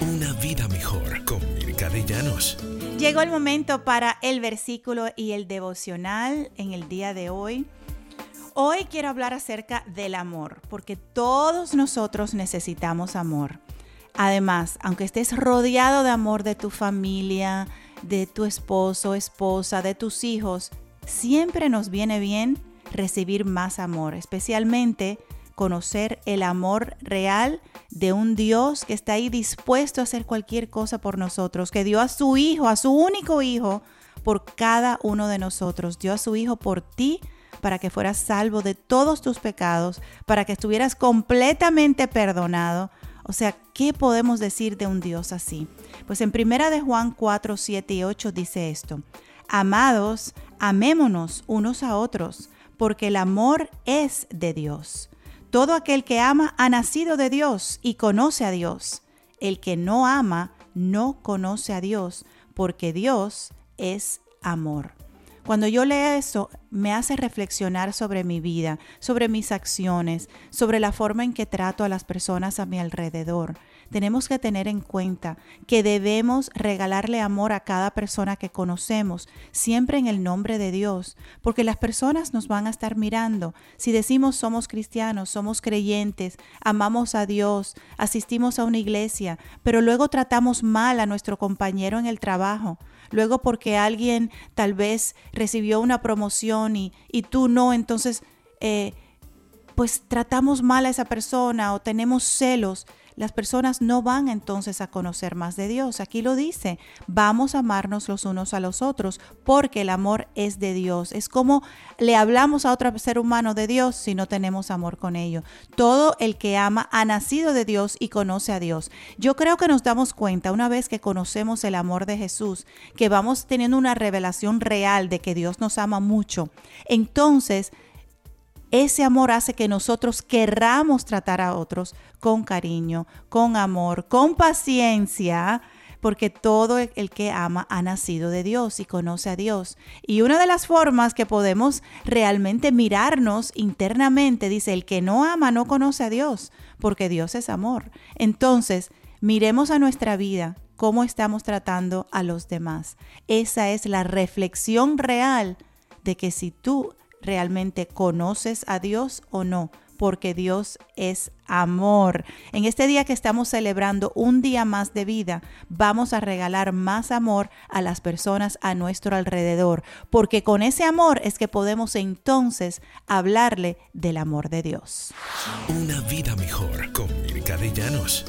Una vida mejor con Mirka de Llanos. Llegó el momento para el versículo y el devocional en el día de hoy. Hoy quiero hablar acerca del amor, porque todos nosotros necesitamos amor. Además, aunque estés rodeado de amor de tu familia, de tu esposo, esposa, de tus hijos, siempre nos viene bien recibir más amor, especialmente conocer el amor real de un Dios que está ahí dispuesto a hacer cualquier cosa por nosotros, que dio a su Hijo, a su único Hijo, por cada uno de nosotros, dio a su Hijo por ti para que fueras salvo de todos tus pecados, para que estuvieras completamente perdonado. O sea, ¿qué podemos decir de un Dios así? Pues en primera de Juan 4, 7 y 8 dice esto: Amados, amémonos unos a otros, porque el amor es de Dios. Todo aquel que ama ha nacido de Dios y conoce a Dios. El que no ama no conoce a Dios, porque Dios es amor. Cuando yo leo eso, me hace reflexionar sobre mi vida, sobre mis acciones, sobre la forma en que trato a las personas a mi alrededor tenemos que tener en cuenta que debemos regalarle amor a cada persona que conocemos, siempre en el nombre de Dios, porque las personas nos van a estar mirando. Si decimos somos cristianos, somos creyentes, amamos a Dios, asistimos a una iglesia, pero luego tratamos mal a nuestro compañero en el trabajo, luego porque alguien tal vez recibió una promoción y, y tú no, entonces... Eh, pues tratamos mal a esa persona o tenemos celos, las personas no van entonces a conocer más de Dios. Aquí lo dice, vamos a amarnos los unos a los otros porque el amor es de Dios. Es como le hablamos a otro ser humano de Dios si no tenemos amor con ellos. Todo el que ama ha nacido de Dios y conoce a Dios. Yo creo que nos damos cuenta una vez que conocemos el amor de Jesús, que vamos teniendo una revelación real de que Dios nos ama mucho. Entonces, ese amor hace que nosotros querramos tratar a otros con cariño, con amor, con paciencia, porque todo el que ama ha nacido de Dios y conoce a Dios. Y una de las formas que podemos realmente mirarnos internamente, dice, el que no ama no conoce a Dios, porque Dios es amor. Entonces, miremos a nuestra vida, cómo estamos tratando a los demás. Esa es la reflexión real de que si tú realmente conoces a Dios o no, porque Dios es amor. En este día que estamos celebrando un día más de vida, vamos a regalar más amor a las personas a nuestro alrededor, porque con ese amor es que podemos entonces hablarle del amor de Dios. Una vida mejor con Mirka de.